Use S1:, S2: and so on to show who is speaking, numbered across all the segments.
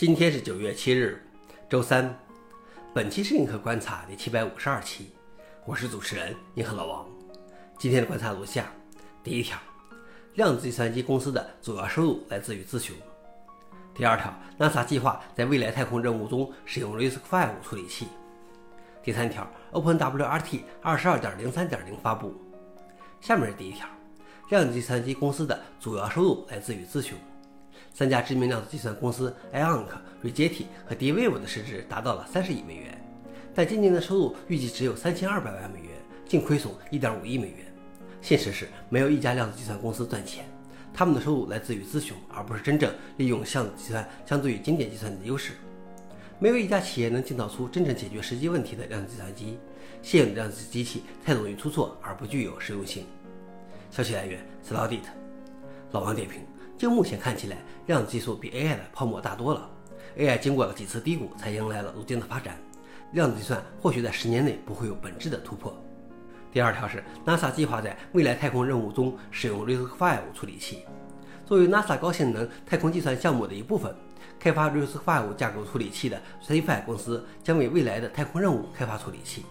S1: 今天是九月七日，周三。本期是银河观察第七百五十二期，我是主持人银河老王。今天的观察如下：第一条，量子计算机公司的主要收入来自于自雄。第二条，NASA 计划在未来太空任务中使用 RISC-V 处理器。第三条，OpenWRT 二十二点零三点零发布。下面是第一条，量子计算机公司的主要收入来自于自雄。三家知名量子计算公司 IonQ、瑞杰体和 D-Wave 的市值达到了三十亿美元，但今年的收入预计只有三千二百万美元，净亏损一点五亿美元。现实是，没有一家量子计算公司赚钱，他们的收入来自于咨询，而不是真正利用量子计算相对于经典计算的优势。没有一家企业能建造出真正解决实际问题的量子计算机。现有的量子机器太容易出错，而不具有实用性。消息来源：Slowdit。老王点评。就目前看起来，量子技术比 AI 的泡沫大多了。AI 经过了几次低谷，才迎来了如今的发展。量子计算或许在十年内不会有本质的突破。第二条是，NASA 计划在未来太空任务中使用 RISC-V 处理器。作为 NASA 高性能太空计算项目的一部分，开发 RISC-V 架构处理器的 CFI 公司将为未来的太空任务开发处理器。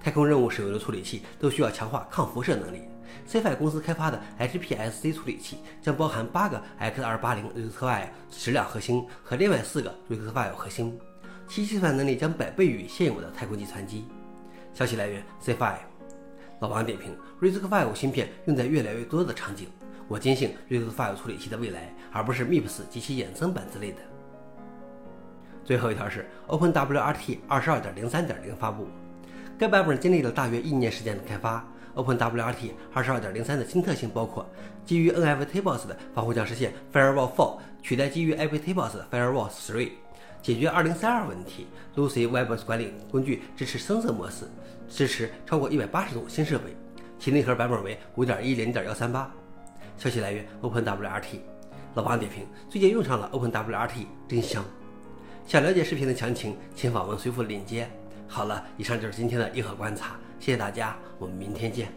S1: 太空任务使用的处理器都需要强化抗辐射能力。CFI 公司开发的 HPSC 处理器将包含八个 X280 RISC-V 质量核心和另外四个 RISC-V 核心，其计算能力将百倍于现有的太空计算机。消息来源：CFI。老王点评：RISC-V 芯片用在越来越多的场景，我坚信 RISC-V 处理器的未来，而不是 MIPS 及其衍生版之类的。最后一条是 OpenWRT 22.03.0发布，该版本经历了大约一年时间的开发。OpenWRT 22.03的新特性包括基于 NFTBOSS 的防护将实现 Firewall 4，取代基于 IPTables 的 Firewall 3，解决2032问题。Lucy Web 管理工具支持深色模式，支持超过180种新设备，其内核版本为5.10.138。消息来源：OpenWRT。老王点评：最近用上了 OpenWRT，真香。想了解视频的详情，请访问随附链接。好了，以上就是今天的硬核观察。谢谢大家，我们明天见。